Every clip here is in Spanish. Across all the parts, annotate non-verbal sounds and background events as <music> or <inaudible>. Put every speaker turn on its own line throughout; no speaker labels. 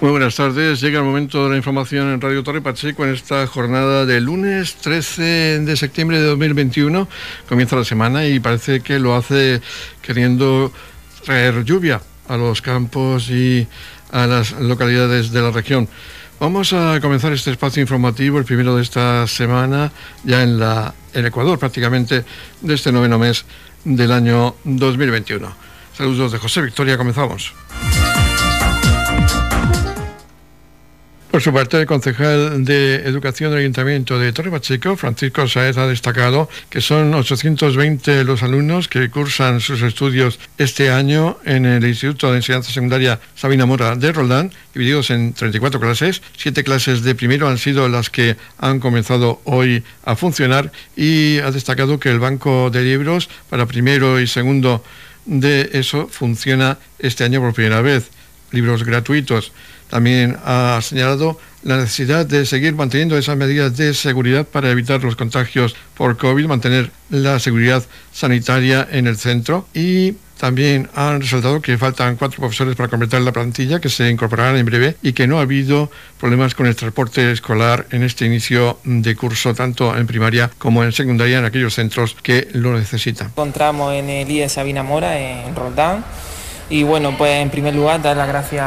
Muy buenas tardes. Llega el momento de la información en Radio Torre Pacheco en esta jornada de lunes 13 de septiembre de 2021. Comienza la semana y parece que lo hace queriendo traer lluvia a los campos y a las localidades de la región. Vamos a comenzar este espacio informativo, el primero de esta semana, ya en la, Ecuador prácticamente, de este noveno mes del año 2021. Saludos de José Victoria, comenzamos. Por su parte, el concejal de Educación del Ayuntamiento de Torre Pacheco, Francisco Saez, ha destacado que son 820 los alumnos que cursan sus estudios este año en el Instituto de Enseñanza Secundaria Sabina Mora de Roldán, divididos en 34 clases. Siete clases de primero han sido las que han comenzado hoy a funcionar y ha destacado que el banco de libros para primero y segundo de eso funciona este año por primera vez. Libros gratuitos. También ha señalado la necesidad de seguir manteniendo esas medidas de seguridad para evitar los contagios por COVID, mantener la seguridad sanitaria en el centro y también han resaltado que faltan cuatro profesores para completar la plantilla que se incorporarán en breve y que no ha habido problemas con el transporte escolar en este inicio de curso, tanto en primaria como en secundaria, en aquellos centros que lo necesitan.
Encontramos en el IE Sabina Mora, en Roldán y bueno, pues en primer lugar dar las gracias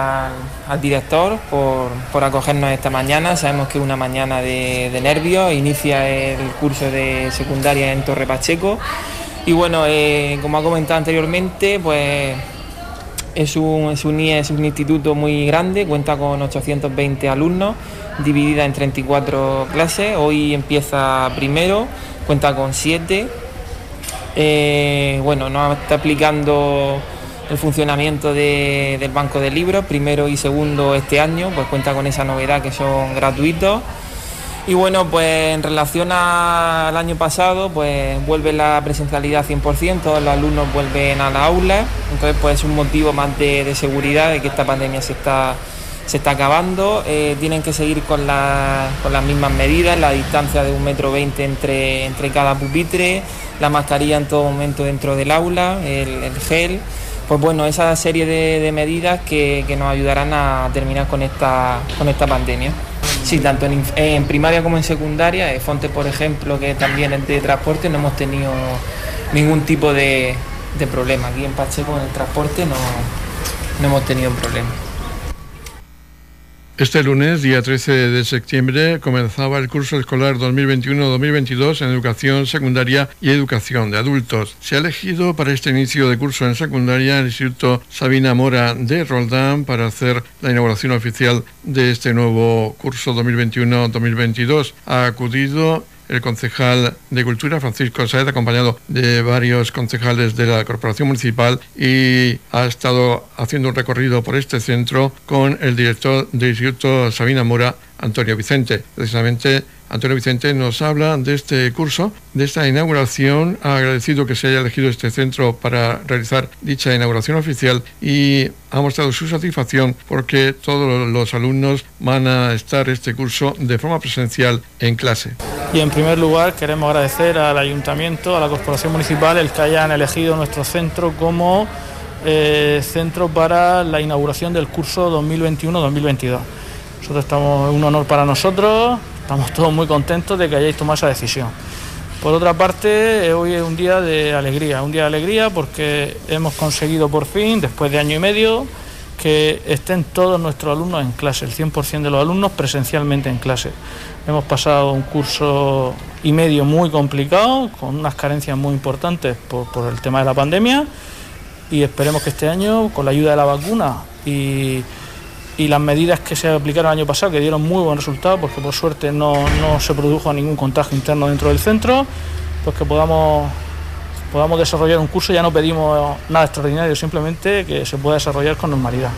al, director por, acogernos esta mañana. Sabemos que es una mañana de, nervios, inicia el curso de secundaria en Torre Pacheco. Y bueno, eh, como ha comentado anteriormente, pues es un, es un es un instituto muy grande, cuenta con 820 alumnos, dividida en 34 clases. Hoy empieza primero, cuenta con 7. Eh, bueno, nos está aplicando el funcionamiento del banco de libros, primero y segundo este año, pues cuenta con esa novedad que son gratuitos. Y bueno, pues en relación al año pasado, pues vuelve la presencialidad 100%, todos los alumnos vuelven a la aula, entonces pues es un motivo más de, seguridad de que esta pandemia se está, se está acabando. Eh, tienen que seguir con, con, las mismas medidas, la distancia de un metro veinte entre, entre cada pupitre, la mascarilla en todo momento dentro del aula, el gel pues bueno, esa serie de, medidas que, nos ayudarán a terminar con esta, con esta pandemia. Sí, tanto en, primaria como en secundaria, eh, Fonte, por ejemplo, que también es de transporte, no hemos tenido ningún tipo de, problema. Aquí en Pacheco, en el transporte, no, no hemos tenido problema.
Este lunes, día 13 de septiembre, comenzaba el curso escolar 2021-2022 en educación secundaria y educación de adultos. Se ha elegido para este inicio de curso en secundaria el Instituto Sabina Mora de Roldán para hacer la inauguración oficial de este nuevo curso 2021-2022. Ha acudido el concejal de Cultura, Francisco Saez, acompañado de varios concejales de la Corporación Municipal y ha estado haciendo un recorrido por este centro con el director del Instituto Sabina Mora, Antonio Vicente. Precisamente Antonio Vicente nos habla de este curso, de esta inauguración. Ha agradecido que se haya elegido este centro para realizar dicha inauguración oficial y ha mostrado su satisfacción porque todos los alumnos van a estar este curso de forma presencial en clase.
Y en primer lugar queremos agradecer al Ayuntamiento, a la Corporación Municipal, el que hayan elegido nuestro centro como eh, centro para la inauguración del curso 2021-2022. Nosotros estamos, es un honor para nosotros, Estamos <laughs> todos muy contentos de que hayáis tomado esa decisión. Por otra parte, eh, hoy es un día de alegría, un día de alegría porque hemos conseguido por fin, después de año y medio, que estén todos nuestros alumnos en clase, el 100% de los alumnos presencialmente en clase. Hemos pasado un curso y medio muy complicado, con unas carencias muy importantes por, por el tema de la pandemia, y esperemos que este año, con la ayuda de la vacuna y y las medidas que se aplicaron el año pasado, que dieron muy buen resultado, porque por suerte no, se produjo ningún contagio interno dentro del centro, pues que podamos, podamos desarrollar un curso, ya no pedimos nada extraordinario, simplemente que se pueda desarrollar con normalidad.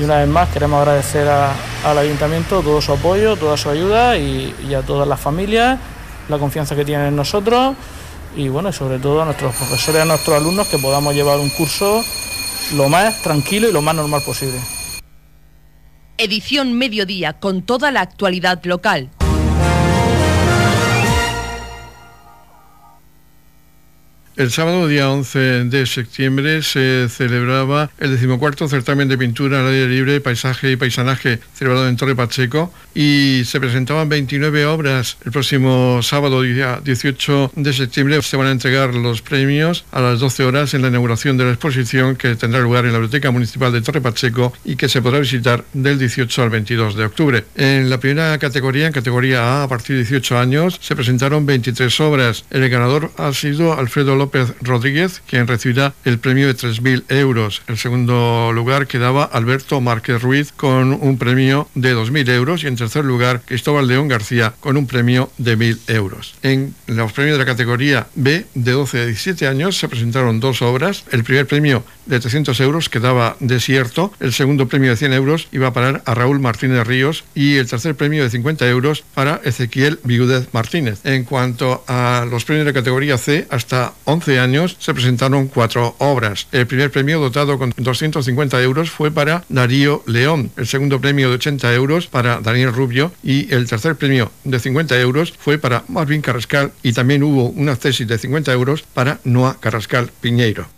Y una vez más queremos agradecer al ayuntamiento todo su apoyo, toda su ayuda y, y, a todas las familias, la confianza que tienen en nosotros y bueno, sobre todo a nuestros profesores a nuestros alumnos que podamos llevar un curso lo más tranquilo y lo más normal posible
edición mediodía con toda la actualidad local.
El sábado, día 11 de septiembre, se celebraba el decimocuarto certamen de pintura al aire libre, paisaje y paisanaje celebrado en Torre Pacheco y se presentaban 29 obras. El próximo sábado, día 18 de septiembre, se van a entregar los premios a las 12 horas en la inauguración de la exposición que tendrá lugar en la Biblioteca Municipal de Torre Pacheco y que se podrá visitar del 18 al 22 de octubre. En la primera categoría, en categoría A, a partir de 18 años, se presentaron 23 obras. El ganador ha sido Alfredo López López Rodríguez, quien recibirá el premio de 3.000 euros. El segundo lugar quedaba Alberto Márquez Ruiz con un premio de 2.000 euros y en tercer lugar Cristóbal León García con un premio de 1.000 euros. En los premios de la categoría B de 12 a 17 años se presentaron dos obras. El primer premio de 300 euros quedaba desierto, el segundo premio de 100 euros iba a parar a Raúl Martínez Ríos y el tercer premio de 50 euros para Ezequiel Vigúdez Martínez. En cuanto a los premios de categoría C, hasta 11 años se presentaron cuatro obras. El primer premio dotado con 250 euros fue para Darío León, el segundo premio de 80 euros para Daniel Rubio y el tercer premio de 50 euros fue para Marvin Carrascal y también hubo una tesis de 50 euros para Noa Carrascal Piñeiro.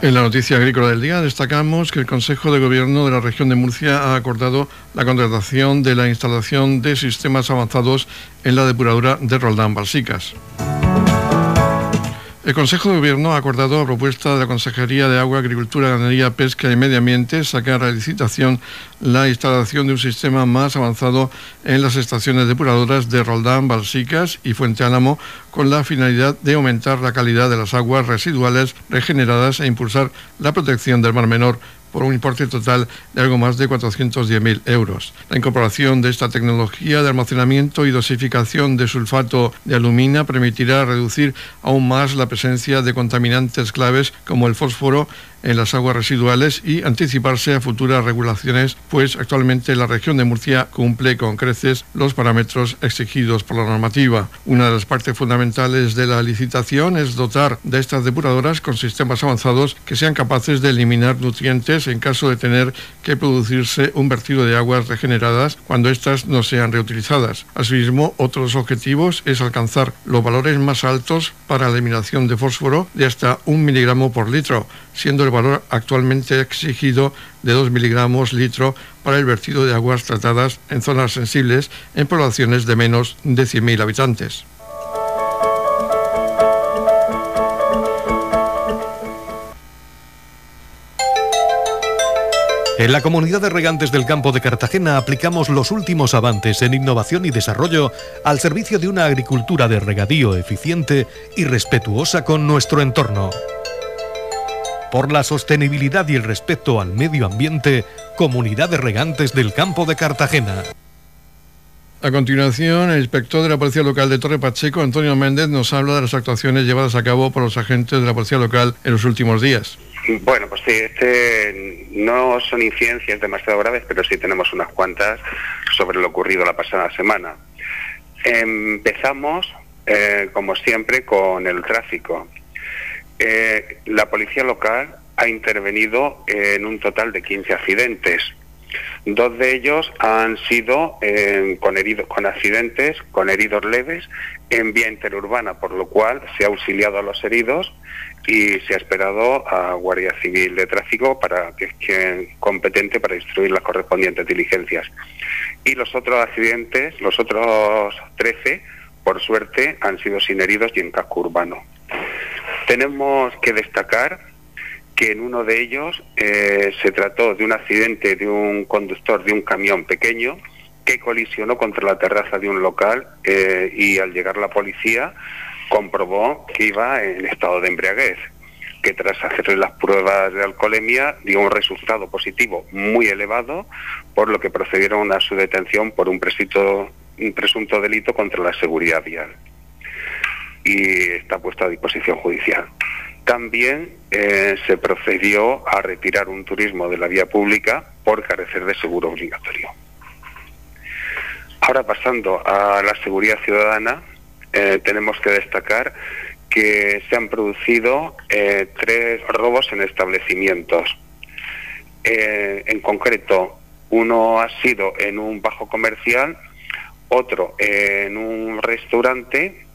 En la noticia agrícola del día destacamos que el Consejo de Gobierno de la región de Murcia ha acordado la contratación de la instalación de sistemas avanzados en la depuradora de Roldán Balsicas. El Consejo de Gobierno ha acordado a propuesta de la Consejería de Agua, Agricultura, Ganadería, Pesca y Medio Ambiente sacar a licitación la instalación de un sistema más avanzado en las estaciones depuradoras de Roldán, Balsicas y Fuente Álamo con la finalidad de aumentar la calidad de las aguas residuales regeneradas e impulsar la protección del Mar Menor por un importe total de algo más de 410.000 euros. La incorporación de esta tecnología de almacenamiento y dosificación de sulfato de alumina permitirá reducir aún más la presencia de contaminantes claves como el fósforo en las aguas residuales y anticiparse a futuras regulaciones, pues actualmente la región de Murcia cumple con creces los parámetros exigidos por la normativa. Una de las partes fundamentales de la licitación es dotar de estas depuradoras con sistemas avanzados que sean capaces de eliminar nutrientes en caso de tener que producirse un vertido de aguas regeneradas cuando éstas no sean reutilizadas. Asimismo, otros objetivos es alcanzar los valores más altos para la eliminación de fósforo de hasta un miligramo por litro, siendo valor actualmente exigido de 2 miligramos litro para el vertido de aguas tratadas en zonas sensibles en poblaciones de menos de 100.000 habitantes.
En la comunidad de regantes del campo de Cartagena aplicamos los últimos avances en innovación y desarrollo al servicio de una agricultura de regadío eficiente y respetuosa con nuestro entorno por la sostenibilidad y el respeto al medio ambiente, Comunidad de Regantes del Campo de Cartagena.
A continuación, el inspector de la Policía Local de Torre Pacheco, Antonio Méndez, nos habla de las actuaciones llevadas a cabo por los agentes de la Policía Local en los últimos días.
Bueno, pues sí, este no son incidencias demasiado graves, pero sí tenemos unas cuantas sobre lo ocurrido la pasada semana. Empezamos, eh, como siempre, con el tráfico. Eh, la policía local ha intervenido en un total de 15 accidentes. Dos de ellos han sido eh, con, heridos, con accidentes, con heridos leves, en vía interurbana, por lo cual se ha auxiliado a los heridos y se ha esperado a Guardia Civil de Tráfico para que es competente para instruir las correspondientes diligencias. Y los otros accidentes, los otros 13, por suerte, han sido sin heridos y en casco urbano. Tenemos que destacar que en uno de ellos eh, se trató de un accidente de un conductor de un camión pequeño que colisionó contra la terraza de un local eh, y al llegar la policía comprobó que iba en estado de embriaguez. que tras hacerle las pruebas de alcoholemia dio un resultado positivo muy elevado, por lo que procedieron a su detención por un, un presunto delito contra la seguridad vial. Y está puesto a disposición judicial. También eh, se procedió a retirar un turismo de la vía pública por carecer de seguro obligatorio. Ahora pasando a la seguridad ciudadana, eh, tenemos que destacar que se han producido eh, tres robos en establecimientos. En concreto, uno ha sido en un bajo comercial, otro en un restaurante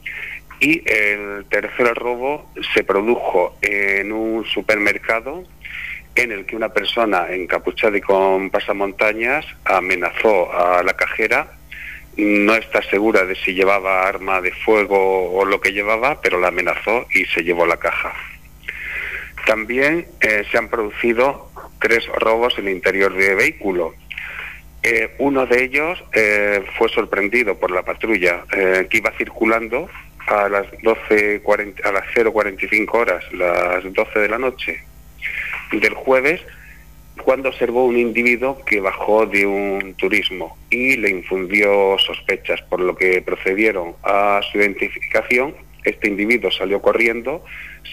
y el tercer robo se produjo en un supermercado en el que una persona encapuchada y con pasamontañas amenazó a la cajera no está segura de si llevaba arma de fuego o lo que llevaba, pero la amenazó y se llevó la caja. También eh, se han producido tres robos en el interior de vehículo. Eh, uno de ellos eh, fue sorprendido por la patrulla que iba circulando a las 12.40, a las 0.45 horas, las 12 de la noche del jueves, cuando observó un individuo que bajó de un turismo y le infundió sospechas, por lo que procedieron a su identificación. Este individuo salió corriendo,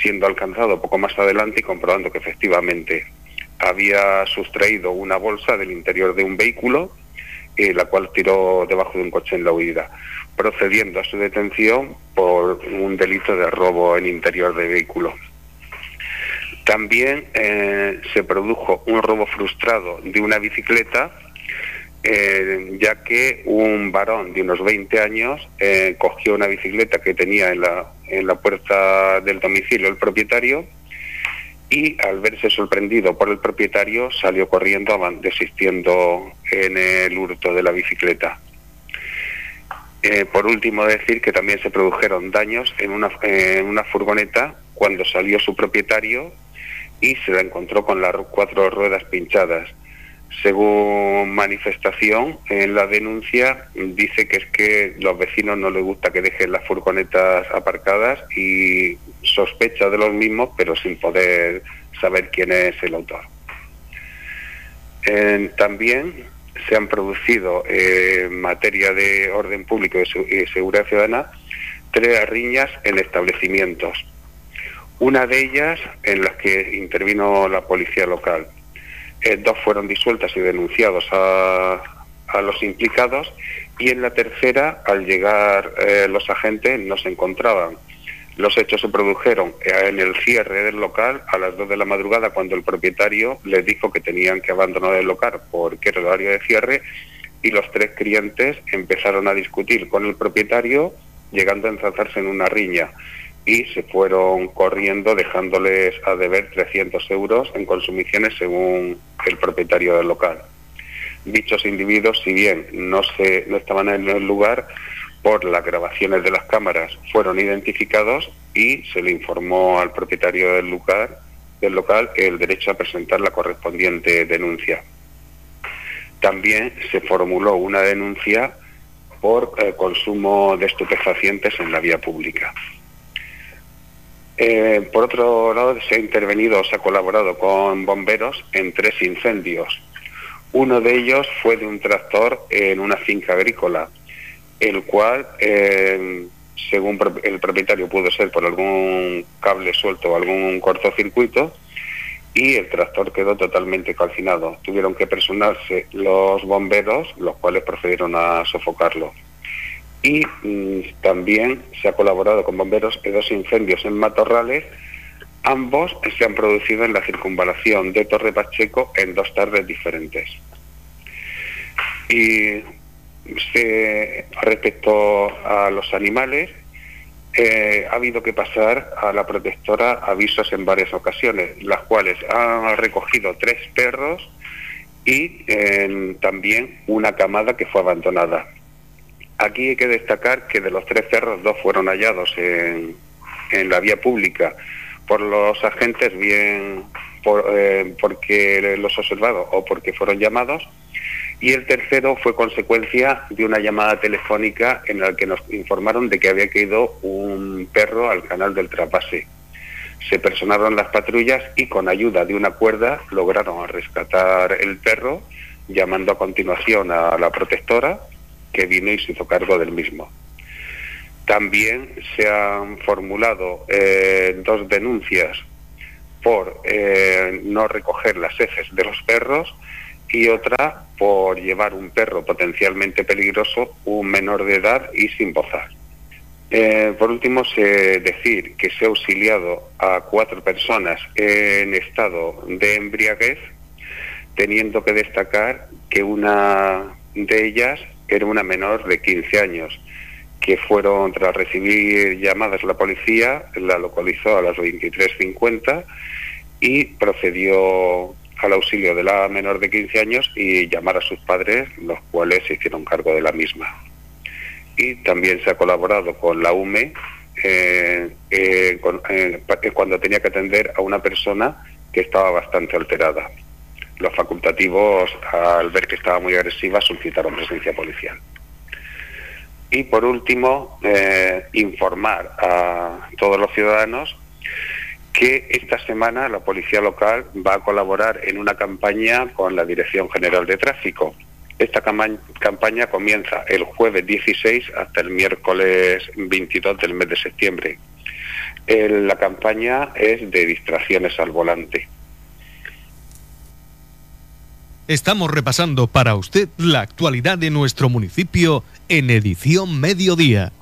siendo alcanzado poco más adelante y comprobando que efectivamente había sustraído una bolsa del interior de un vehículo, eh, la cual tiró debajo de un coche en la huida, procediendo a su detención por un delito de robo en interior de vehículo. También eh, se produjo un robo frustrado de una bicicleta, eh, ya que un varón de unos 20 años eh, cogió una bicicleta que tenía en la, en la puerta del domicilio el propietario y al verse sorprendido por el propietario salió corriendo desistiendo en el hurto de la bicicleta. Por último, decir que también se produjeron daños en una, en una furgoneta cuando salió su propietario y se la encontró con las cuatro ruedas pinchadas. Según manifestación en la denuncia, dice que es que los vecinos no les gusta que dejen las furgonetas aparcadas y sospecha de los mismos, pero sin poder saber quién es el autor. también se han producido en materia de orden público y seguridad ciudadana tres riñas en establecimientos una de ellas en las que intervino la policía local. Eh, dos fueron disueltas y denunciados a, los implicados y en la tercera, al llegar eh, los agentes, no se encontraban. Los hechos se produjeron en el cierre del local a las dos de la madrugada cuando el propietario les dijo que tenían que abandonar el local porque era el horario de cierre y los tres clientes empezaron a discutir con el propietario llegando a enzazarse en una riña y se fueron corriendo dejándoles a deber 300 euros en consumiciones según el propietario del local. Dichos individuos, si bien no, se, no estaban en el lugar, por las grabaciones de las cámaras fueron identificados y se le informó al propietario del lugar del local el derecho a presentar la correspondiente denuncia. También se formuló una denuncia por eh, consumo de estupefacientes en la vía pública. Eh, por otro lado, se ha intervenido, se ha colaborado con bomberos en tres incendios. Uno de ellos fue de un tractor en una finca agrícola, el cual, eh, según el propietario, pudo ser por algún cable suelto o algún cortocircuito, y el tractor quedó totalmente calcinado. Tuvieron que personarse los bomberos, los cuales procedieron a sofocarlo y mm, también se ha colaborado con bomberos en dos incendios en matorrales. Ambos se han producido en la circunvalación de Torre Pacheco en dos tardes diferentes. Y respecto a los animales, eh, ha habido que pasar a la protectora avisos en varias ocasiones, las cuales han recogido tres perros y eh, también una camada que fue abandonada. Aquí hay que destacar que de los tres perros, dos fueron hallados en, la vía pública por los agentes, bien eh, porque los observados o porque fueron llamados, y el tercero fue consecuencia de una llamada telefónica en la que nos informaron de que había caído un perro al canal del Trapase. Se personaron las patrullas y con ayuda de una cuerda lograron rescatar el perro, llamando a continuación a la protectora, que vino y se hizo cargo del mismo. También se han formulado eh, dos denuncias por eh, no recoger las heces de los perros y otra por llevar un perro potencialmente peligroso, un menor de edad y sin bozar. Eh, por último, sé decir que se ha auxiliado a cuatro personas en estado de embriaguez, teniendo que destacar que una de ellas era una menor de 15 años, que fueron tras recibir llamadas la policía, la localizó a las 23.50 y procedió al auxilio de la menor de 15 años y llamar a sus padres, los cuales se hicieron cargo de la misma. Y también se ha colaborado con la UME eh, eh, eh, cuando tenía que atender a una persona que estaba bastante alterada. Los facultativos, al ver que estaba muy agresiva, solicitaron presencia policial. Y por último, informar a todos los ciudadanos que esta semana la Policía Local va a colaborar en una campaña con la Dirección General de Tráfico. Esta campaña comienza el jueves 16 hasta el miércoles 22 del mes de septiembre. la campaña es de distracciones al volante.
Estamos repasando para usted la actualidad de nuestro municipio en edición mediodía.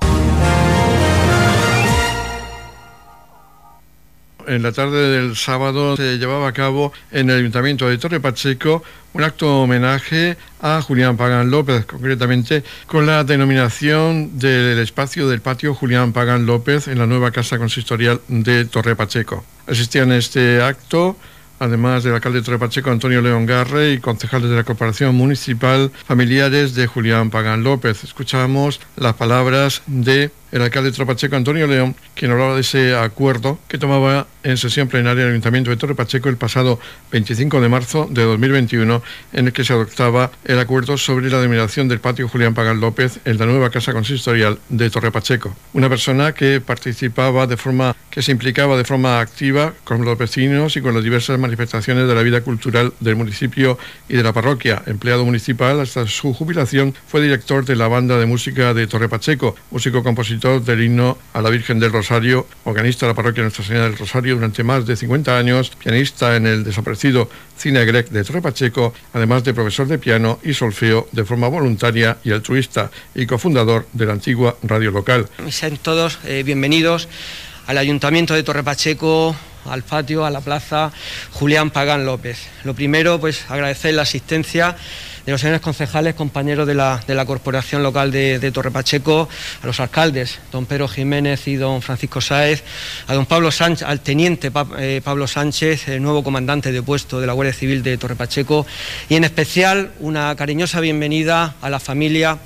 En la tarde del sábado se llevaba a cabo en el Ayuntamiento de Torre Pacheco un acto homenaje a Julián Pagán López, concretamente con la denominación del espacio del patio Julián Pagán López en la nueva casa consistorial de Torre Pacheco. Asistían a este acto además del alcalde de Torre Pacheco, Antonio León Garre, y concejales de la Corporación Municipal, familiares de Julián Pagán López. Escuchamos las palabras de el alcalde de Tropacheco, Antonio León, quien hablaba de ese acuerdo que tomaba en sesión plenaria del Ayuntamiento de Torre Pacheco el pasado 25 de marzo de 2021, en el que se adoptaba el acuerdo sobre la denominación del patio Julián Pagal López en la nueva casa consistorial de Torre Pacheco. Una persona que participaba de forma, que se implicaba de forma activa con los vecinos y con las diversas manifestaciones de la vida cultural del municipio y de la parroquia. Empleado municipal hasta su jubilación, fue director de la banda de música de Torre Pacheco, músico compositor del himno a la Virgen del Rosario, organista de la parroquia Nuestra Señora del Rosario durante más de 50 años, pianista en el desaparecido Cine Grec de Torre Pacheco, además de profesor de piano y solfeo de forma voluntaria y altruista y cofundador de la antigua radio local.
Sean todos eh, bienvenidos al Ayuntamiento de Torre Pacheco, al patio, a la plaza Julián Pagán López. Lo primero, pues agradecer la asistencia de los señores concejales, compañeros de la, Corporación Local de, Torre Pacheco, a los alcaldes, don Pedro Jiménez y don Francisco Sáez, a don Pablo Sánchez, al teniente eh, Pablo Sánchez, el nuevo comandante de puesto de la Guardia Civil de Torre Pacheco, y en especial una cariñosa bienvenida a la familia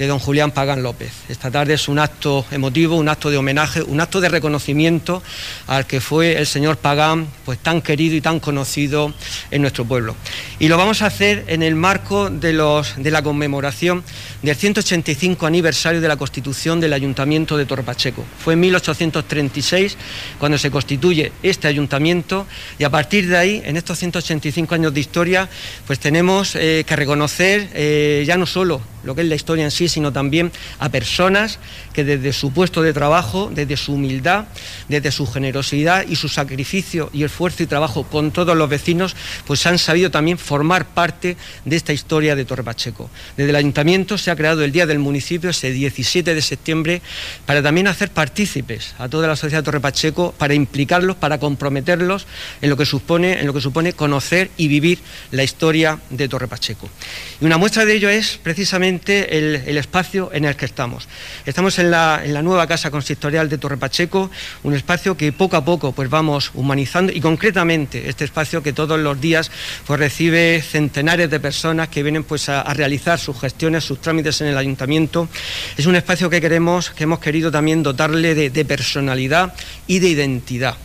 de don Julián Pagán López. Esta tarde es un acto emotivo, un acto de homenaje, un acto de reconocimiento al que fue el señor Pagán, pues tan querido y tan conocido en nuestro pueblo. Y lo vamos a hacer en el marco de, los, de la conmemoración del 185 aniversario de la constitución del Ayuntamiento de Torpacheco. Fue en 1836 cuando se constituye este ayuntamiento y a partir de ahí, en estos 185 años de historia, pues tenemos eh, que reconocer eh, ya no solo lo que es la historia en sí, sino también a personas que desde su puesto de trabajo, desde su humildad, desde su generosidad y su sacrificio y esfuerzo y trabajo con todos los vecinos, pues han sabido también formar parte de esta historia de Torre Pacheco. Desde el ayuntamiento se ha creado el Día del Municipio, ese 17 de septiembre, para también hacer partícipes a toda la sociedad de Torre Pacheco, para implicarlos, para comprometerlos en lo que supone, en lo que supone conocer y vivir la historia de Torre Pacheco. Y una muestra de ello es precisamente el, espacio en el que estamos. Estamos en la, nueva casa consistorial de Torre Pacheco, un espacio que poco a poco pues vamos humanizando y concretamente este espacio que todos los días pues recibe centenares de personas que vienen pues a, realizar sus gestiones, sus trámites en el ayuntamiento. Es un espacio que queremos, que hemos querido también dotarle de personalidad y de identidad.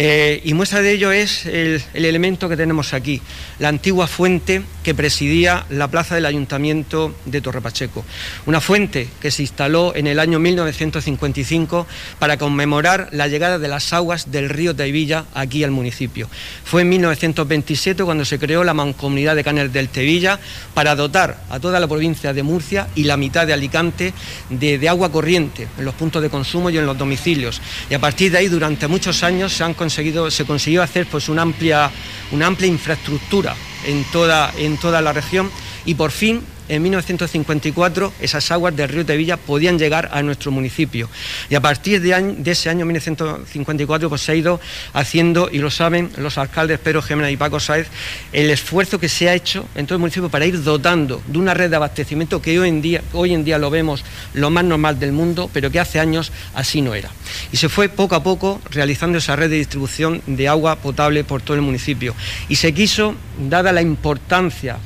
Eh, y muestra de ello es el, elemento que tenemos aquí, la antigua fuente que presidía la plaza del Ayuntamiento de Torrepacheco. Una fuente que se instaló en el año 1955 para conmemorar la llegada de las aguas del río Tevilla aquí al municipio. Fue en 1927 cuando se creó la mancomunidad de Canes del Tevilla para dotar a toda la provincia de Murcia y la mitad de Alicante de, de agua corriente en los puntos de consumo y en los domicilios. Y a partir de ahí, durante muchos años, se han se consiguió hacer pues una amplia, una amplia infraestructura en toda, en toda la región. Y por fin en 1954 esas aguas del río Tevilla podían llegar a nuestro municipio. Y a partir de, ese año 1954 pues, se ha ido haciendo, y lo saben los alcaldes Pedro Jiménez y Paco Sáez, el esfuerzo que se ha hecho en todo el municipio para ir dotando de una red de abastecimiento que hoy en día, hoy en día lo vemos lo más normal del mundo, pero que hace años así no era. Y se fue poco a poco realizando esa red de distribución de agua potable por todo el municipio. Y se quiso, dada la importancia,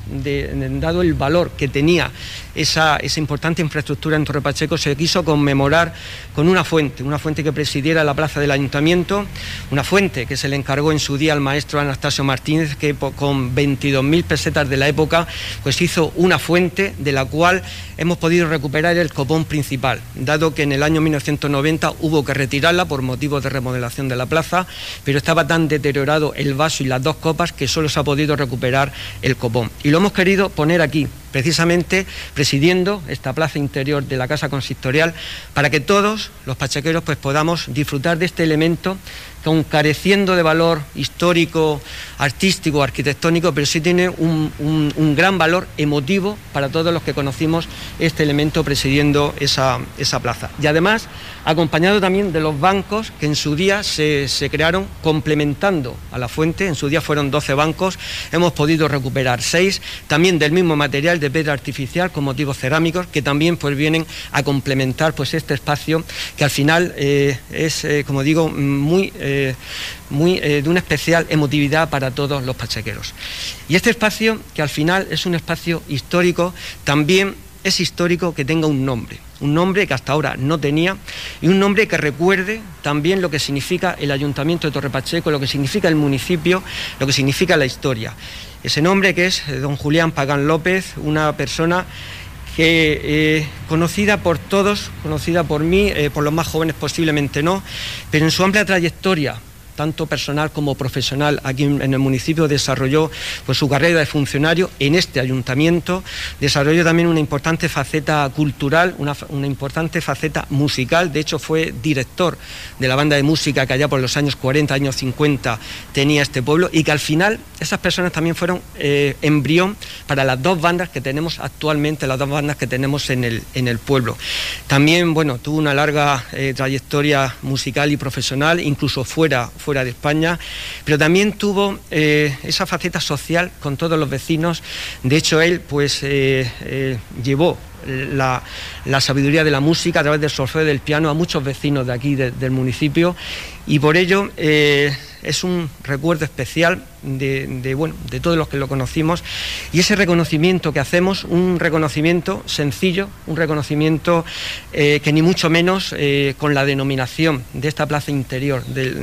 dado el valor que tenía esa, importante infraestructura en Torre Pacheco, se quiso conmemorar con una fuente, una fuente que presidiera la plaza del ayuntamiento, una fuente que se le encargó en su día al maestro Anastasio Martínez, que con 22.000 pesetas de la época, pues hizo una fuente de la cual hemos podido recuperar el copón principal, dado que en el año 1990 hubo que retirarla por motivos de remodelación de la plaza, pero estaba tan deteriorado el vaso y las dos copas que solo se ha podido recuperar el copón. Y lo hemos querido poner aquí, precisamente presidiendo esta plaza interior de la Casa Consistorial, para que todos los pachequeros pues, podamos disfrutar de este elemento que careciendo de valor histórico, artístico, arquitectónico, pero sí tiene un, gran valor emotivo para todos los que conocimos este elemento presidiendo esa, plaza. Y además, acompañado también de los bancos que en su día se, crearon complementando a la fuente, en su día fueron 12 bancos, hemos podido recuperar 6, también del mismo material de piedra artificial con motivos cerámicos, que también pues vienen a complementar pues este espacio que al final eh, es, eh, como digo, muy... Eh, muy, eh, de una especial emotividad para todos los pachequeros. Y este espacio, que al final es un espacio histórico, también es histórico que tenga un nombre, un nombre que hasta ahora no tenía y un nombre que recuerde también lo que significa el Ayuntamiento de Torre Pacheco, lo que significa el municipio, lo que significa la historia. Ese nombre que es don Julián Pagán López, una persona que eh, conocida por todos, conocida por mí, eh, por los más jóvenes posiblemente no, pero en su amplia trayectoria tanto personal como profesional aquí en el municipio, desarrolló pues, su carrera de funcionario en este ayuntamiento, desarrolló también una importante faceta cultural, una, importante faceta musical, de hecho fue director de la banda de música que allá por los años 40, años 50 tenía este pueblo y que al final esas personas también fueron eh, embrión para las dos bandas que tenemos actualmente, las dos bandas que tenemos en el, en el pueblo. También, bueno, tuvo una larga eh, trayectoria musical y profesional, incluso fuera fuera de España, pero también tuvo eh, esa faceta social con todos los vecinos. De hecho, él pues eh, eh, llevó la, sabiduría de la música a través del solfeo del piano a muchos vecinos de aquí del municipio y por ello es un recuerdo especial de, bueno, de todos los que lo conocimos. Y ese reconocimiento que hacemos, un reconocimiento sencillo, un reconocimiento eh, que ni mucho menos eh, con la denominación de esta plaza interior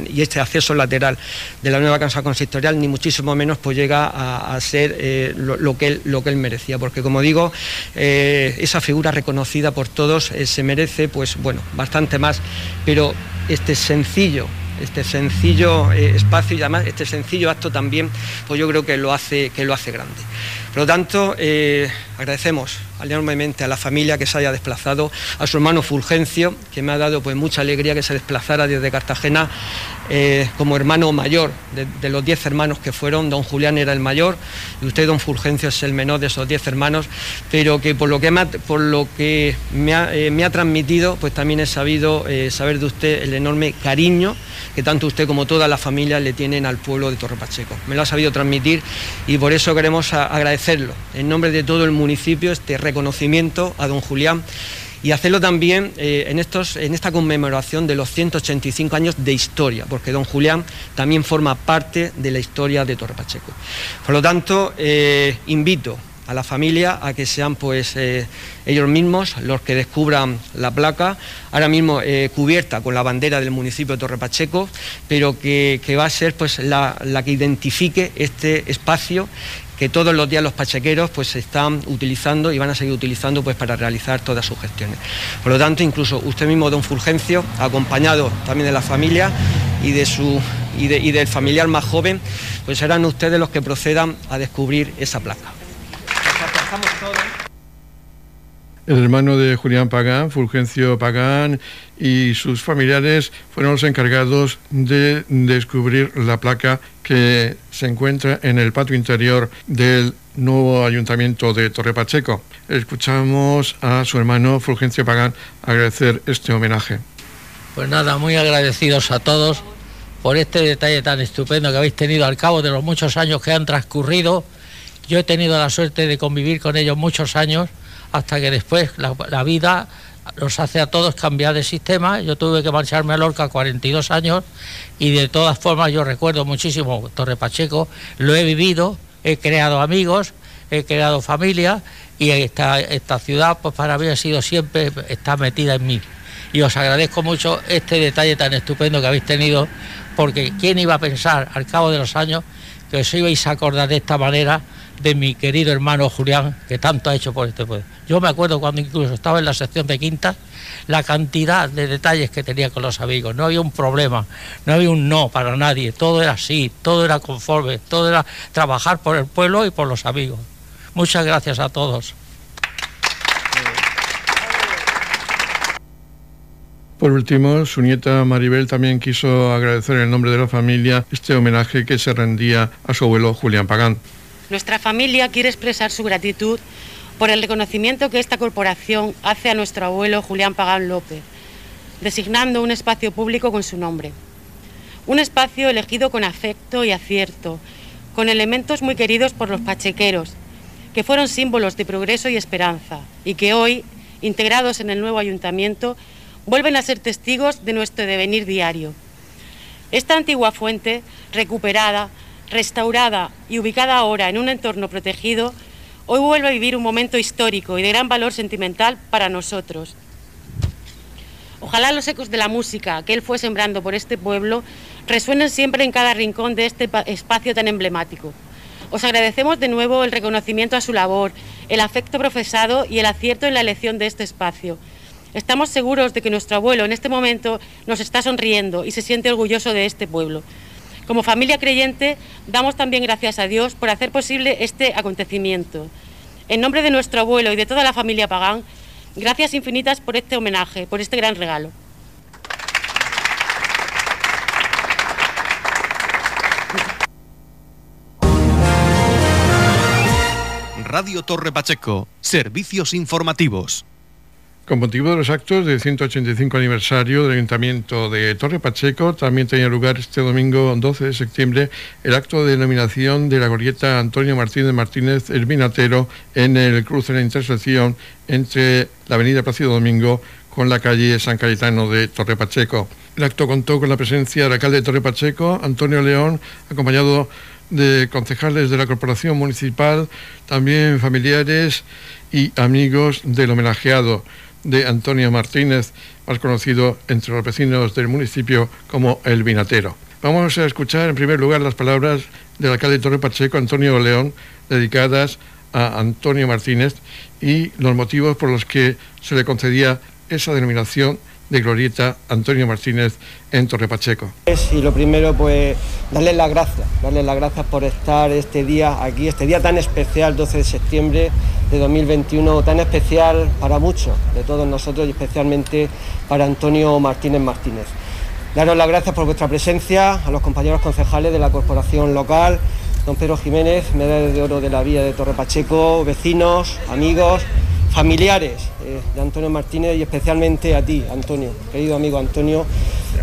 y este acceso lateral de la nueva casa consistorial, ni muchísimo menos pues llega a, ser eh, lo, que él, lo que él merecía, porque como digo, esa figura reconocida por todos se merece pues bueno, bastante más, pero este sencillo este sencillo eh, espacio y además este sencillo acto también, pues yo creo que lo hace, que lo hace grande. Por lo tanto, eh, agradecemos enormemente a la familia que se haya desplazado, a su hermano Fulgencio, que me ha dado pues mucha alegría que se desplazara desde Cartagena eh, como hermano mayor de, los diez hermanos que fueron, don Julián era el mayor y usted, don Fulgencio, es el menor de esos diez hermanos, pero que por lo que me ha, por lo que me ha, eh, transmitido, pues también he sabido saber de usted el enorme cariño que tanto usted como toda la familia le tienen al pueblo de Torre Pacheco. Me lo ha sabido transmitir y por eso queremos agradecerlo en nombre de todo el municipio este reconocimiento a don Julián y hacerlo también eh, en, estos, en esta conmemoración de los 185 años de historia, porque don Julián también forma parte de la historia de Torre Pacheco. Por lo tanto, eh, invito a la familia a que sean pues eh, ellos mismos los que descubran la placa, ahora mismo eh, cubierta con la bandera del municipio de Torre Pacheco, pero que, va a ser pues la, que identifique este espacio que todos los días los pachequeros pues están utilizando y van a seguir utilizando pues para realizar todas sus gestiones. Por lo tanto, incluso usted mismo, don Fulgencio, acompañado también de la familia y de su y, del familiar más joven, pues serán ustedes los que procedan a descubrir esa placa.
El hermano de Julián Pagán, Fulgencio Pagán, y sus familiares fueron los encargados de descubrir la placa que se encuentra en el patio interior del nuevo ayuntamiento de Torre Pacheco. Escuchamos a su hermano Fulgencio Pagán agradecer este homenaje.
Pues nada, muy agradecidos a todos por este detalle tan estupendo que habéis tenido al cabo de los muchos años que han transcurrido. Yo he tenido la suerte de convivir con ellos muchos años hasta que después la, vida nos hace a todos cambiar de sistema. Yo tuve que marcharme a Lorca 42 años y de todas formas yo recuerdo muchísimo Torre Pacheco, lo he vivido, he creado amigos, he creado familia y esta, esta ciudad pues para mí ha sido siempre, está metida en mí. Y os agradezco mucho este detalle tan estupendo que habéis tenido porque ¿quién iba a pensar al cabo de los años que os ibais a acordar de esta manera de mi querido hermano Julián, que tanto ha hecho por este pueblo? Yo me acuerdo cuando incluso estaba en la sección de quinta, la cantidad de detalles que tenía con los amigos. No había un problema, no había un no para nadie, todo era así, todo era conforme, todo era trabajar por el pueblo y por los amigos. Muchas gracias a todos.
Por último, su nieta Maribel también quiso agradecer en nombre de la familia este homenaje que se rendía a su abuelo Julián Pagán.
Nuestra familia quiere expresar su gratitud por el reconocimiento que esta corporación hace a nuestro abuelo Julián Pagán López, designando un espacio público con su nombre. Un espacio elegido con afecto y acierto, con elementos muy queridos por los pachequeros, que fueron símbolos de progreso y esperanza, y que hoy, integrados en el nuevo ayuntamiento, vuelven a ser testigos de nuestro devenir diario. Esta antigua fuente, recuperada, restaurada y ubicada ahora en un entorno protegido, hoy vuelve a vivir un momento histórico y de gran valor sentimental para nosotros. Ojalá los ecos de la música que él fue sembrando por este pueblo resuenen siempre en cada rincón de este espacio tan emblemático. Os agradecemos de nuevo el reconocimiento a su labor, el afecto profesado y el acierto en la elección de este espacio Estamos seguros de que nuestro abuelo en este momento nos está sonriendo y se siente orgulloso de este pueblo. Como familia creyente, damos también gracias a Dios por hacer posible este acontecimiento. En nombre de nuestro abuelo y de toda la familia Pagán, gracias infinitas por este homenaje, por este gran regalo.
Radio Torre Pacheco, servicios informativos.
Con motivo de los actos del 185 aniversario del Ayuntamiento de Torre Pacheco, también tenía lugar este domingo 12 de septiembre el acto de denominación de la glorieta Antonio Martínez Martínez El Vinatero en el cruce de la intersección entre la avenida Plácido Domingo con la calle San Cayetano de Torre Pacheco. El acto contó con la presencia del alcalde de Torre Pacheco, Antonio León, acompañado de concejales de la corporación municipal, también familiares y amigos del homenajeado de Antonio Martínez, más conocido entre los vecinos del municipio como El Vinatero. Vamos a escuchar en primer lugar las palabras del alcalde de Torre Pacheco, Antonio León, dedicadas a Antonio Martínez y los motivos por los que se le concedía esa denominación de Glorieta Antonio Martínez en Torre Pacheco.
Y lo primero, pues darles las gracias, darles las gracias por estar este día aquí, este día tan especial, 12 de septiembre de 2021, tan especial para muchos de todos nosotros y especialmente para Antonio Martínez Martínez. Daros las gracias por vuestra presencia, a los compañeros concejales de la corporación local, don Pedro Jiménez, medalla de oro de la vía de Torre Pacheco, vecinos, amigos, familiares eh, de Antonio Martínez y especialmente a ti, Antonio, querido amigo Antonio.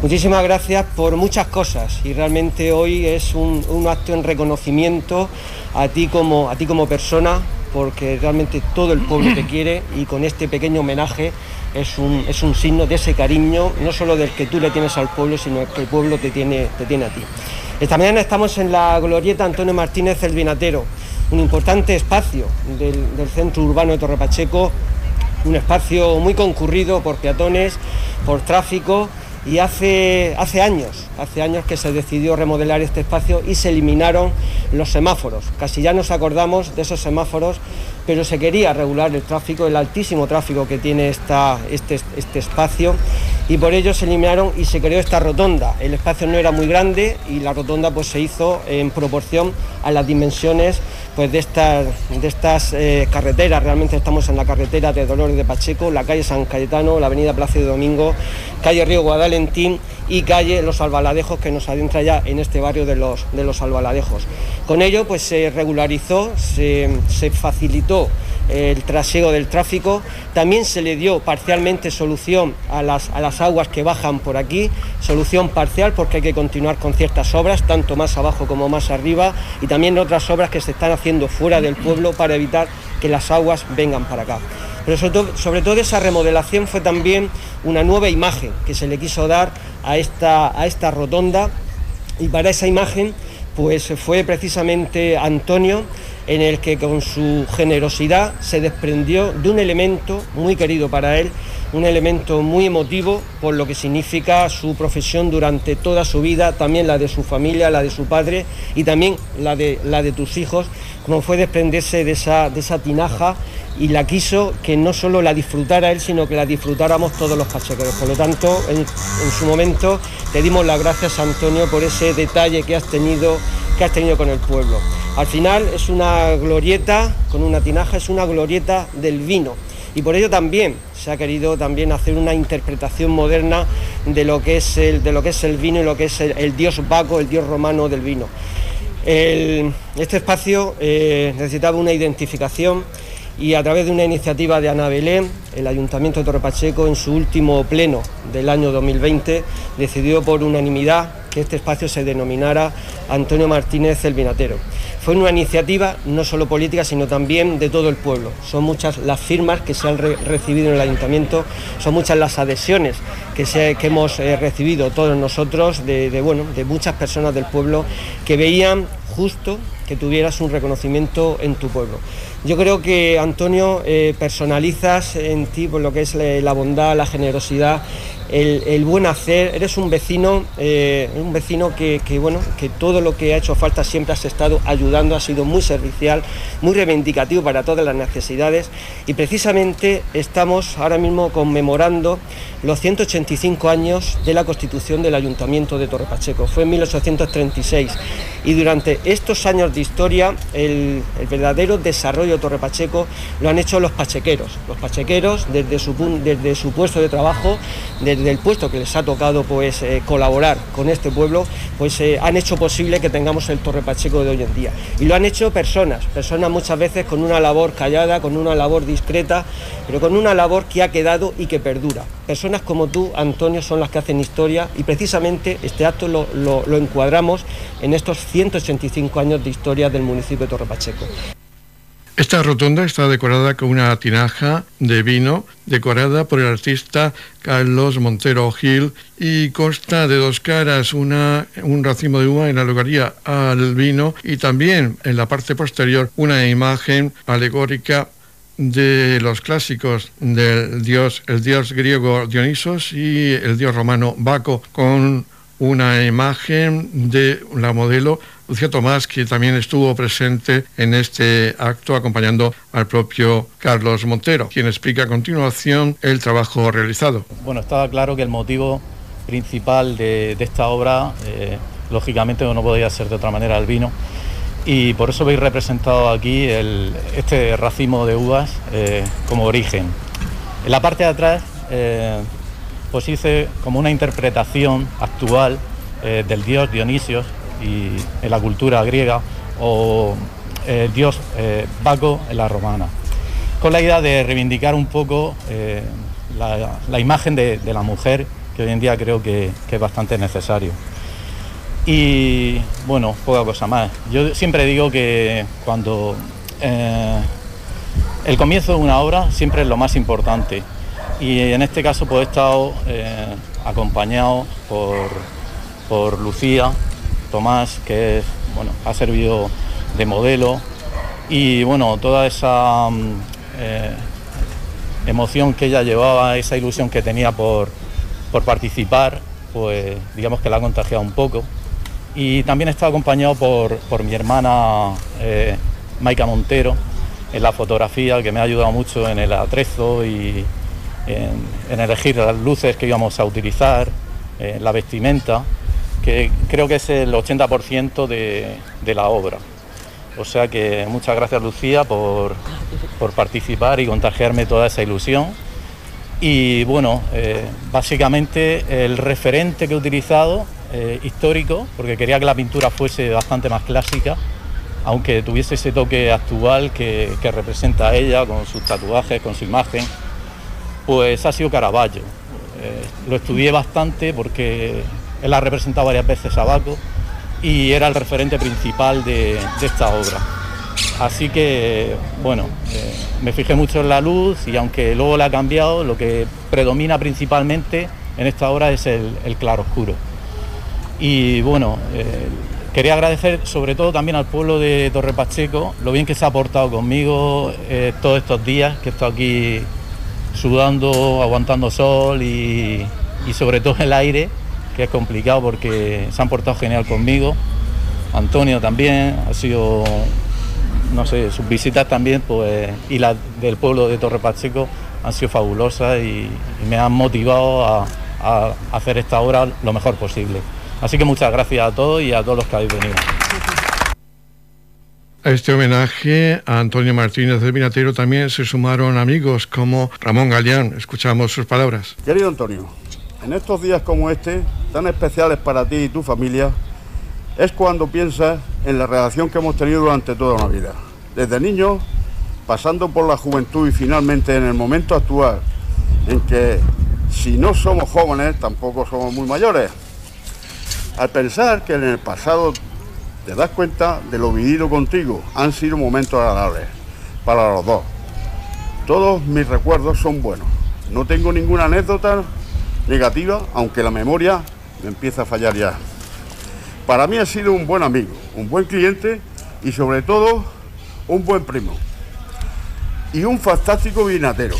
Muchísimas gracias por muchas cosas y realmente hoy es un, acto en reconocimiento a ti, como, a ti como persona, porque realmente todo el pueblo te quiere y con este pequeño homenaje es un, es un signo de ese cariño, no solo del que tú le tienes al pueblo, sino que el pueblo te tiene, tiene a ti. Esta mañana estamos en la glorieta Antonio Martínez el Vinatero un importante espacio del, centro urbano de Torre Pacheco, un espacio muy concurrido por peatones, por tráfico y hace, hace años, hace años que se decidió remodelar este espacio y se eliminaron los semáforos. Casi ya nos acordamos de esos semáforos, pero se quería regular el tráfico, el altísimo tráfico que tiene esta, este, este espacio y por ello se eliminaron y se creó esta rotonda. El espacio no era muy grande y la rotonda pues se hizo en proporción a las dimensiones pues de estas, de estas eh, carreteras. Realmente estamos en la carretera de Dolores de Pacheco, la calle San Cayetano, la avenida Plaza de Domingo, calle Río Guadalentín y calle Los Albaladejos que nos adentra ya en este barrio de los, de los Albaladejos. Con ello pues se regularizó, se, facilitó el traseo del tráfico. También se le dio parcialmente solución a las, a las aguas que bajan por aquí, solución parcial porque hay que continuar con ciertas obras, tanto más abajo como más arriba, y también otras obras que se están haciendo fuera del pueblo para evitar que las aguas vengan para acá. Pero sobre todo, sobre todo esa remodelación fue también una nueva imagen que se le quiso dar a esta, a esta rotonda. Y para esa imagen pues fue precisamente Antonio en el que con su generosidad se desprendió de un elemento muy querido para él, un elemento muy emotivo por lo que significa su profesión durante toda su vida, también la de su familia, la de su padre y también la de, la de tus hijos, como fue desprenderse de esa, de esa tinaja y la quiso que no solo la disfrutara él, sino que la disfrutáramos todos los pachequeros. Por lo tanto, en, en su momento te dimos las gracias, Antonio, por ese detalle que has tenido, que has tenido con el pueblo. Al final es una glorieta, con una tinaja, es una glorieta del vino. Y por ello también se ha querido también hacer una interpretación moderna de lo que es el, de lo que es el vino y lo que es el, dios Baco, el dios romano del vino. Este espacio eh, necesitaba una identificación y a través de una iniciativa de Ana Belén, el Ayuntamiento de Torre Pacheco, en su último pleno del año 2020, decidió por unanimidad que este espacio se denominara Antonio Martínez el Vinatero. Fue una iniciativa no solo política, sino también de todo el pueblo. Son muchas las firmas que se han re recibido en el ayuntamiento, son muchas las adhesiones que, se, que hemos eh, recibido todos nosotros de, de, bueno, de muchas personas del pueblo que veían justo que tuvieras un reconocimiento en tu pueblo. Yo creo que, Antonio, eh, personalizas en ti por lo que es la bondad, la generosidad, el, buen hacer. Eres un vecino, eh, un vecino que, que, bueno, que todo lo que ha hecho falta siempre has estado ayudando, ha sido muy servicial, muy reivindicativo para todas las necesidades y precisamente estamos ahora mismo conmemorando los 185 años de la constitución del Ayuntamiento de Torre Pacheco. Fue en 1836 y durante estos años de historia el, verdadero desarrollo de Torre Pacheco lo han hecho los pachequeros. Los pachequeros desde su, desde su puesto de trabajo, desde el puesto que les ha tocado pues eh, colaborar con este pueblo, pues eh, han hecho posible que tengamos el Torre Pacheco de hoy en día. Y lo han hecho personas, personas muchas veces con una labor callada, con una labor discreta, pero con una labor que ha quedado y que perdura. Personas como tú, Antonio, son las que hacen historia y precisamente este acto lo, encuadramos en estos 185 años de historia del municipio de Torre Pacheco.
Esta rotonda está decorada con una tinaja de vino decorada por el artista Carlos Montero Gil y consta de dos caras, una, un racimo de uva en la alegoría al vino y también en la parte posterior una imagen alegórica de los clásicos del dios, el dios griego Dionisos y el dios romano Baco con una imagen de la modelo Lucía Tomás, que también estuvo presente en este acto acompañando al propio Carlos Montero, quien explica a continuación el trabajo realizado.
Bueno, estaba claro que el motivo principal de, esta obra, eh, lógicamente no podía ser de otra manera el vino, y por eso veis representado aquí este racimo de uvas eh, como origen. En la parte de atrás, pues hice como una interpretación actual eh, del dios Dionisios y en la cultura griega o el dios Baco en la romana, con la idea de reivindicar un poco la, imagen de, la mujer que hoy en día creo que, es bastante necesario. Y bueno, poca cosa más. Yo siempre digo que cuando eh, el comienzo de una obra siempre es lo más importante y en este caso pues he estado eh, acompañado por, por Lucía Tomás, que bueno, ha servido de modelo Y bueno, toda esa mm, eh, emoción que ella llevaba, esa ilusión que tenía por, por participar, pues digamos que la ha contagiado un poco. Y también está acompañado por, por mi hermana eh, Maika Montero en la fotografía, que me ha ayudado mucho en el atrezo y en, elegir las luces que íbamos a utilizar, en la vestimenta, que creo que es el 80% de, de la obra. O sea que muchas gracias Lucía por, por participar y contagiarme toda esa ilusión. Y bueno, eh, básicamente el referente que he utilizado, eh, histórico, porque quería que la pintura fuese bastante más clásica, aunque tuviese ese toque actual que, representa a ella con sus tatuajes, con su imagen, pues ha sido Caravaggio. Eh, lo estudié bastante porque él ha representado varias veces a Baco y era el referente principal de, esta obra. Así que, bueno, eh, me fijé mucho en la luz y aunque luego la ha cambiado, lo que predomina principalmente en esta obra es el, claro oscuro. Y bueno, eh, quería agradecer sobre todo también al pueblo de Torre Pacheco lo bien que se ha portado conmigo eh, todos estos días que he estado aquí sudando, aguantando sol y, y sobre todo el aire que es complicado porque se han portado genial conmigo. Antonio también, ha sido, no sé, sus visitas también, pues, y las del pueblo de Torre Pacheco han sido fabulosas y, me han motivado a, hacer esta obra lo mejor posible. Así que muchas gracias a todos y a todos los que habéis venido.
A este homenaje a Antonio Martínez de Vinatero también se sumaron amigos como Ramón Galeán. Escuchamos sus palabras.
Querido Antonio, en estos días como este, tan especiales para ti y tu familia, es cuando piensas en la relación que hemos tenido durante toda una vida. Desde niño, pasando por la juventud y finalmente en el momento actual, en que si no somos jóvenes, tampoco somos muy mayores. Al pensar que en el pasado te das cuenta de lo vivido contigo, han sido momentos agradables para los dos. Todos mis recuerdos son buenos. No tengo ninguna anécdota negativa, aunque la memoria me empieza a fallar ya. Para mí ha sido un buen amigo, un buen cliente y sobre todo un buen primo. Y un fantástico vinatero.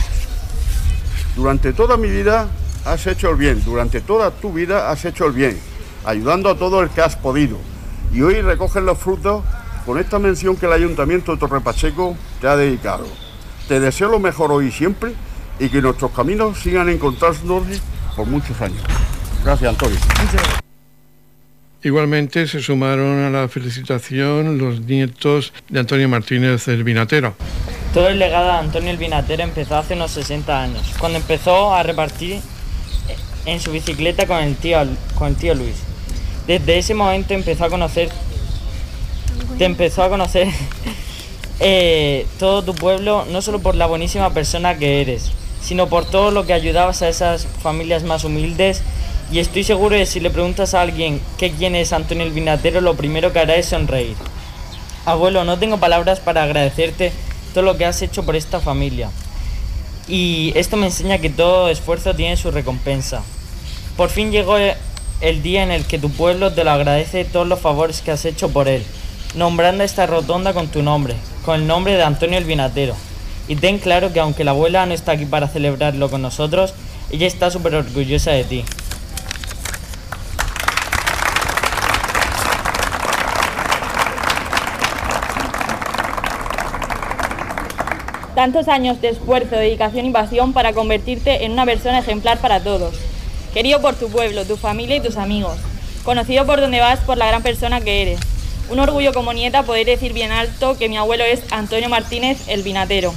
Durante toda mi vida has hecho el bien, durante toda tu vida has hecho el bien, ayudando a todo el que has podido. Y hoy recoges los frutos con esta mención que el Ayuntamiento de Torre Pacheco te ha dedicado. Te deseo lo mejor hoy y siempre y que nuestros caminos sigan encontrándose por muchos años. Gracias, Antonio.
Igualmente se sumaron a la felicitación los nietos de Antonio Martínez el Vinatero.
Todo el legado de Antonio el Vinatero empezó hace unos 60 años, cuando empezó a repartir en su bicicleta con el tío, con el tío Luis. Desde ese momento empezó a conocer, te empezó a conocer <laughs> eh, todo tu pueblo, no solo por la buenísima persona que eres, sino por todo lo que ayudabas a esas familias más humildes. Y estoy seguro de que si le preguntas a alguien qué quién es Antonio el Vinatero, lo primero que hará es sonreír. Abuelo, no tengo palabras para agradecerte todo lo que has hecho por esta familia. Y esto me enseña que todo esfuerzo tiene su recompensa. Por fin llegó el día en el que tu pueblo te lo agradece todos los favores que has hecho por él, nombrando esta rotonda con tu nombre, con el nombre de Antonio el Vinatero. Y ten claro que aunque la abuela no está aquí para celebrarlo con nosotros, ella está súper orgullosa de ti.
Tantos años de esfuerzo, dedicación y pasión para convertirte en una persona ejemplar para todos. Querido por tu pueblo, tu familia y tus amigos. Conocido por donde vas por la gran persona que eres. Un orgullo como nieta poder decir bien alto que mi abuelo es Antonio Martínez el Vinatero.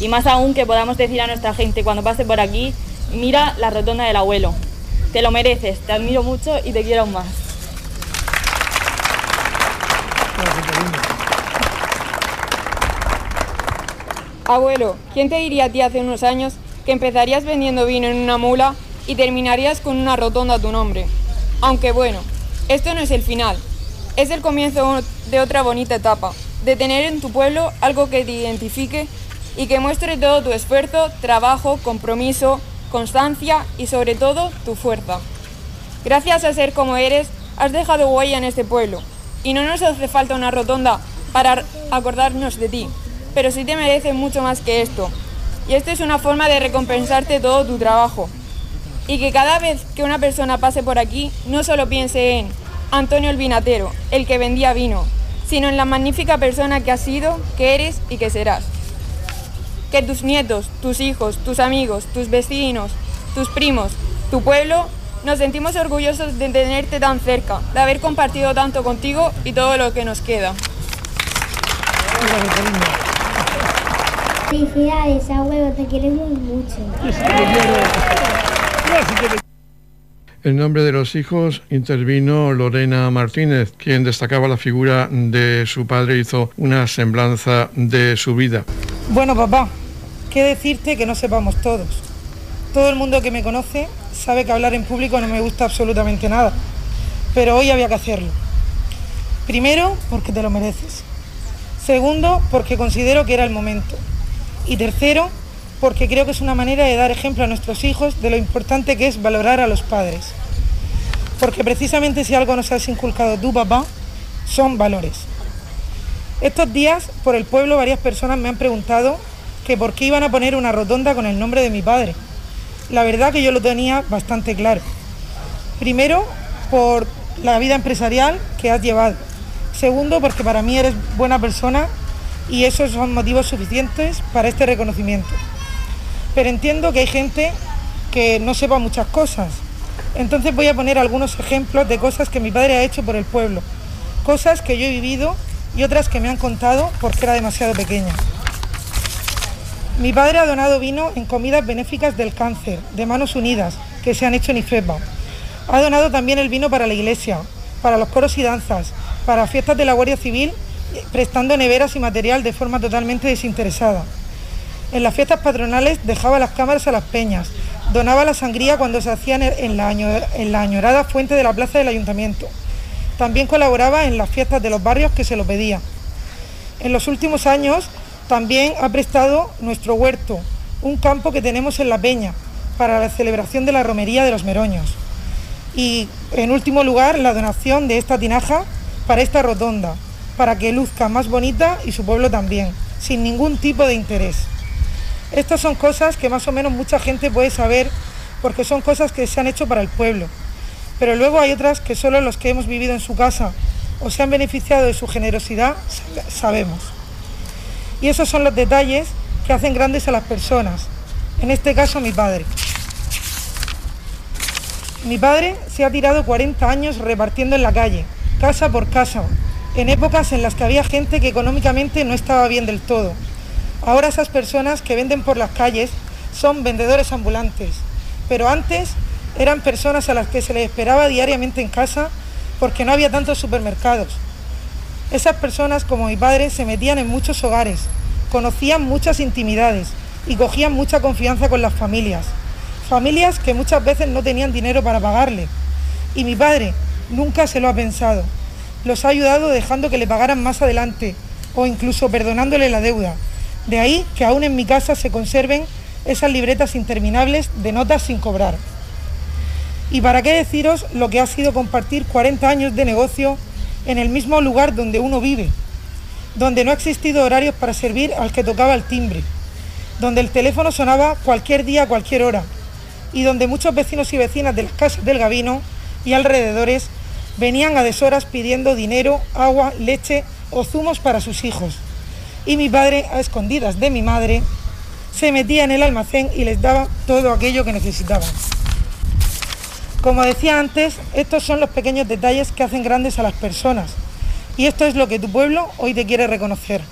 Y más aún que podamos decir a nuestra gente cuando pase por aquí, mira la rotonda del abuelo. Te lo mereces, te admiro mucho y te quiero más. Abuelo, ¿quién te diría a ti hace unos años que empezarías vendiendo vino en una mula y terminarías con una rotonda a tu nombre? Aunque bueno, esto no es el final, es el comienzo de otra bonita etapa, de tener en tu pueblo algo que te identifique y que muestre todo tu esfuerzo, trabajo, compromiso, constancia y sobre todo tu fuerza. Gracias a ser como eres, has dejado huella en este pueblo y no nos hace falta una rotonda para acordarnos de ti, pero sí te mereces mucho más que esto. Y esto es una forma de recompensarte todo tu trabajo. Y que cada vez que una persona pase por aquí, no solo piense en Antonio el vinatero, el que vendía vino, sino en la magnífica persona que has sido, que eres y que serás. Que tus nietos, tus hijos, tus amigos, tus vecinos, tus primos, tu pueblo, nos sentimos orgullosos de tenerte tan cerca, de haber compartido tanto contigo y todo lo que nos queda.
Felicidades, abuelo, te queremos mucho.
En nombre de los hijos intervino Lorena Martínez, quien destacaba la figura de su padre, hizo una semblanza de su vida.
Bueno, papá, ¿qué decirte que no sepamos todos? Todo el mundo que me conoce sabe que hablar en público no me gusta absolutamente nada, pero hoy había que hacerlo. Primero, porque te lo mereces. Segundo, porque considero que era el momento. Y tercero, porque creo que es una manera de dar ejemplo a nuestros hijos de lo importante que es valorar a los padres. Porque precisamente si algo nos has inculcado tu papá, son valores. Estos días, por el pueblo, varias personas me han preguntado que por qué iban a poner una rotonda con el nombre de mi padre. La verdad que yo lo tenía bastante claro. Primero, por la vida empresarial que has llevado. Segundo, porque para mí eres buena persona y esos son motivos suficientes para este reconocimiento. Pero entiendo que hay gente que no sepa muchas cosas. Entonces voy a poner algunos ejemplos de cosas que mi padre ha hecho por el pueblo. Cosas que yo he vivido y otras que me han contado porque era demasiado pequeña. Mi padre ha donado vino en comidas benéficas del cáncer, de Manos Unidas, que se han hecho en IFEPA. Ha donado también el vino para la iglesia, para los coros y danzas, para fiestas de la Guardia Civil prestando neveras y material de forma totalmente desinteresada. En las fiestas patronales dejaba las cámaras a las peñas, donaba la sangría cuando se hacían en la, añorada fuente de la plaza del ayuntamiento. También colaboraba en las fiestas de los barrios que se lo pedía. En los últimos años también ha prestado nuestro huerto, un campo que tenemos en la peña, para la celebración de la romería de los Meroños. Y en último lugar, la donación de esta tinaja para esta rotonda, para que luzca más bonita y su pueblo también, sin ningún tipo de interés. Estas son cosas que más o menos mucha gente puede saber porque son cosas que se han hecho para el pueblo. Pero luego hay otras que solo los que hemos vivido en su casa o se han beneficiado de su generosidad sabemos. Y esos son los detalles que hacen grandes a las personas, en este caso mi padre. Mi padre se ha tirado 40 años repartiendo en la calle, casa por casa, en épocas en las que había gente que económicamente no estaba bien del todo. Ahora esas personas que venden por las calles son vendedores ambulantes, pero antes eran personas a las que se les esperaba diariamente en casa porque no había tantos supermercados. Esas personas, como mi padre, se metían en muchos hogares, conocían muchas intimidades y cogían mucha confianza con las familias. Familias que muchas veces no tenían dinero para pagarle. Y mi padre nunca se lo ha pensado los ha ayudado dejando que le pagaran más adelante o incluso perdonándole la deuda. De ahí que aún en mi casa se conserven esas libretas interminables de notas sin cobrar. ¿Y para qué deciros lo que ha sido compartir 40 años de negocio en el mismo lugar donde uno vive? Donde no ha existido horarios para servir al que tocaba el timbre, donde el teléfono sonaba cualquier día cualquier hora y donde muchos vecinos y vecinas de las casas del Gabino y alrededores venían a deshoras pidiendo dinero, agua, leche o zumos para sus hijos. Y mi padre, a escondidas de mi madre, se metía en el almacén y les daba todo aquello que necesitaban. Como decía antes, estos son los pequeños detalles que hacen grandes a las personas. Y esto es lo que tu pueblo hoy te quiere reconocer.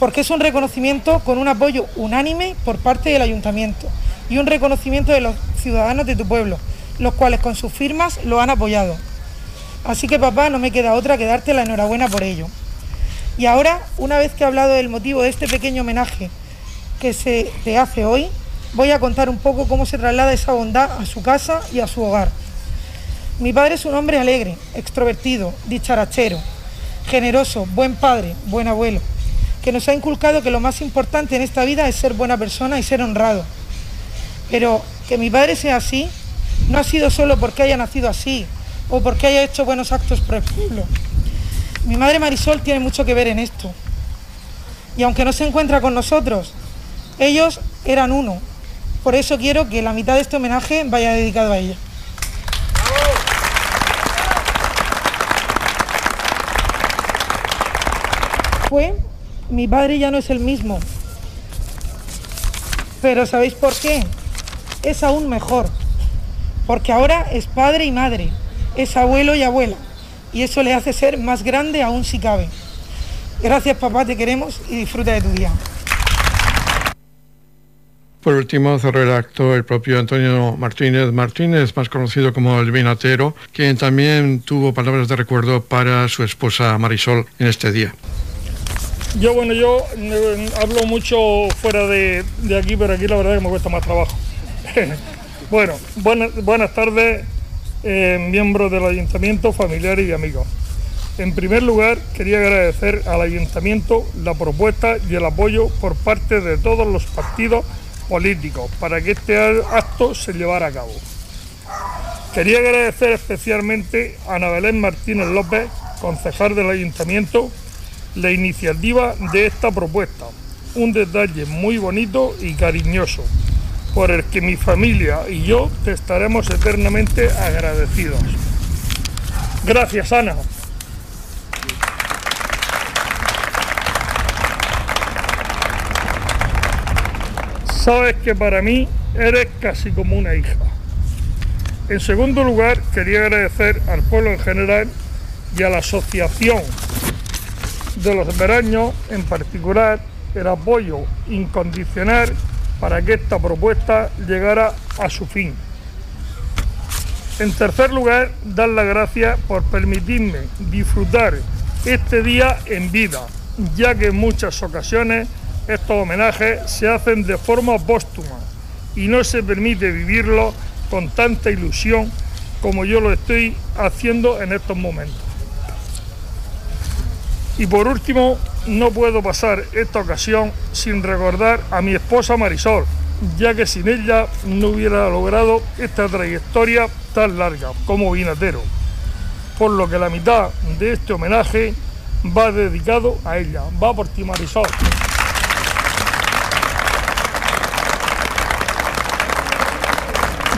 Porque es un reconocimiento con un apoyo unánime por parte del ayuntamiento y un reconocimiento de los ciudadanos de tu pueblo, los cuales con sus firmas lo han apoyado. Así que papá, no me queda otra que darte la enhorabuena por ello. Y ahora, una vez que he hablado del motivo de este pequeño homenaje que se te hace hoy, voy a contar un poco cómo se traslada esa bondad a su casa y a su hogar. Mi padre es un hombre alegre, extrovertido, dicharachero, generoso, buen padre, buen abuelo, que nos ha inculcado que lo más importante en esta vida es ser buena persona y ser honrado. Pero que mi padre sea así no ha sido solo porque haya nacido así o porque haya hecho buenos actos por el pueblo. Mi madre Marisol tiene mucho que ver en esto. Y aunque no se encuentra con nosotros, ellos eran uno. Por eso quiero que la mitad de este homenaje vaya dedicado a ella. Fue, mi padre ya no es el mismo. Pero ¿sabéis por qué? Es aún mejor. Porque ahora es padre y madre, es abuelo y abuela. Y eso le hace ser más grande aún si cabe. Gracias papá, te queremos y disfruta de tu día.
Por último, cerró el acto el propio Antonio Martínez Martínez, más conocido como el Vinatero, quien también tuvo palabras de recuerdo para su esposa Marisol en este día.
Yo, bueno, yo eh, hablo mucho fuera de, de, aquí, pero aquí la verdad es que me cuesta más trabajo. <laughs> bueno, buenas, buenas tardes, eh, miembros del ayuntamiento, familiares y amigos. En primer lugar, quería agradecer al ayuntamiento la propuesta y el apoyo por parte de todos los partidos políticos para que este acto se llevara a cabo. Quería agradecer especialmente a Ana Martínez López, concejal del ayuntamiento, la iniciativa de esta propuesta. Un detalle muy bonito y cariñoso, por el que mi familia y yo te estaremos eternamente agradecidos. Gracias, Ana. Sabes que para mí eres casi como una hija. En segundo lugar, quería agradecer al pueblo en general y a la asociación de los veraños en particular el apoyo incondicional para que esta propuesta llegara a su fin. En tercer lugar, dar las gracias por permitirme disfrutar este día en vida, ya que en muchas ocasiones estos homenajes se hacen de forma póstuma y no se permite vivirlo con tanta ilusión como yo lo estoy haciendo en estos momentos. Y por último, no puedo pasar esta ocasión sin recordar a mi esposa Marisol, ya que sin ella no hubiera logrado esta trayectoria tan larga como vinatero. Por lo que la mitad de este homenaje va dedicado a ella. Va por ti Marisol.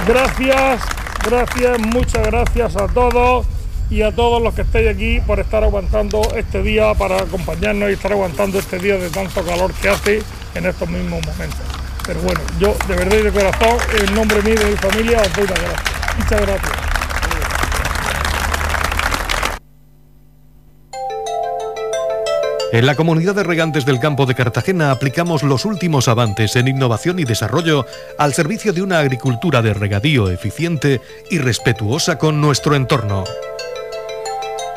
Gracias, gracias, muchas gracias a todos y a todos los que estáis aquí por estar aguantando este día, para acompañarnos y estar aguantando este día de tanto calor que hace en estos mismos momentos. Pero bueno, yo de verdad y de corazón, en nombre mío y de mi familia, os doy las gracias. Muchas gracias.
En la comunidad de regantes del campo de Cartagena aplicamos los últimos avances en innovación y desarrollo al servicio de una agricultura de regadío eficiente y respetuosa con nuestro entorno.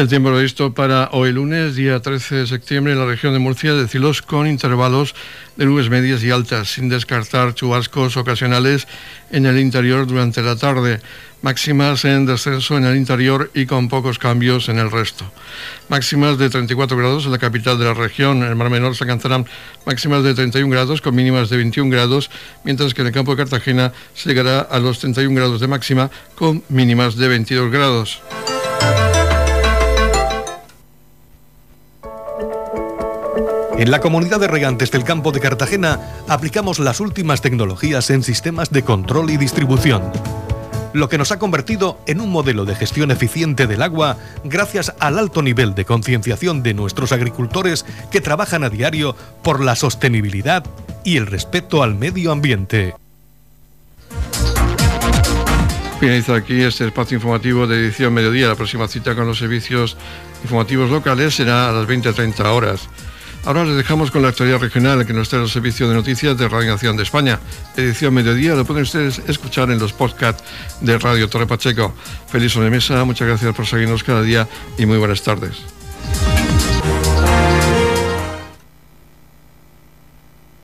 El tiempo previsto para hoy lunes, día 13 de septiembre, en la región de Murcia, de cielos con intervalos de nubes medias y altas, sin descartar chubascos ocasionales en el interior durante la tarde. Máximas en descenso en el interior y con pocos cambios en el resto. Máximas de 34 grados en la capital de la región, en el Mar Menor se alcanzarán máximas de 31 grados con mínimas de 21 grados, mientras que en el campo de Cartagena se llegará a los 31 grados de máxima con mínimas de 22 grados.
En la comunidad de regantes del campo de Cartagena aplicamos las últimas tecnologías en sistemas de control y distribución, lo que nos ha convertido en un modelo de gestión eficiente del agua gracias al alto nivel de concienciación de nuestros agricultores que trabajan a diario por la sostenibilidad y el respeto al medio ambiente.
Finaliza aquí este espacio informativo de edición mediodía. La próxima cita con los servicios informativos locales será a las 20.30 horas. Ahora les dejamos con la actualidad regional que nos trae el Servicio de Noticias de Radio Nación de España. Edición Mediodía lo pueden ustedes escuchar en los podcasts de Radio Torre Pacheco. Feliz sobremesa, muchas gracias por seguirnos cada día y muy buenas tardes.